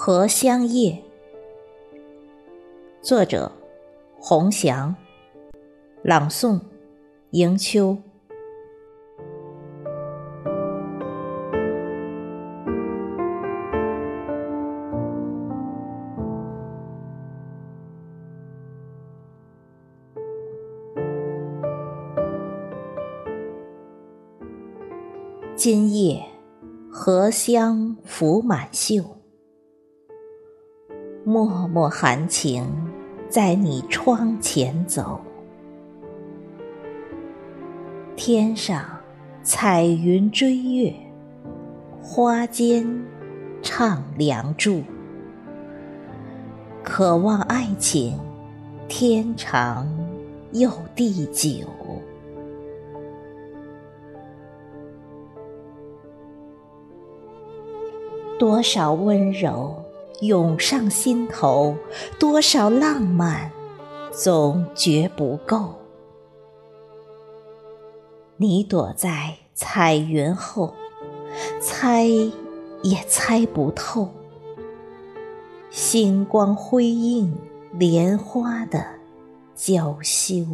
荷香叶，作者：洪祥，朗诵：迎秋。今夜，荷香拂满袖，脉脉含情在你窗前走。天上彩云追月，花间唱梁祝，渴望爱情天长又地久。多少温柔涌上心头，多少浪漫总觉不够。你躲在彩云后，猜也猜不透。星光辉映莲花的娇羞。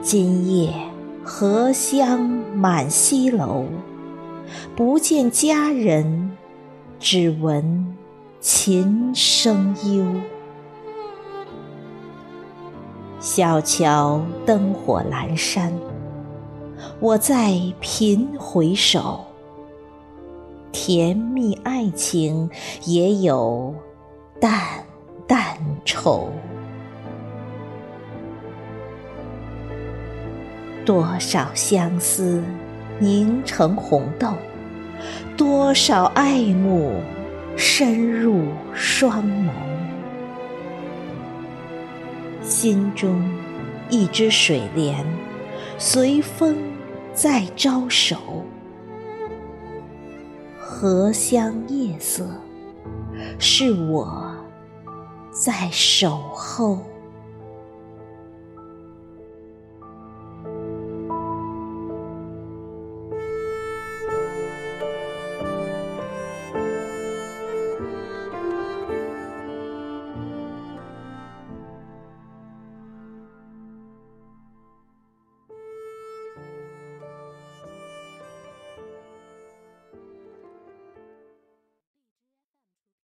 今夜荷香满西楼。不见佳人，只闻琴声幽。小桥灯火阑珊，我在频回首。甜蜜爱情也有淡淡愁。多少相思。凝成红豆，多少爱慕深入双眸。心中一只水莲，随风在招手。荷香夜色，是我在守候。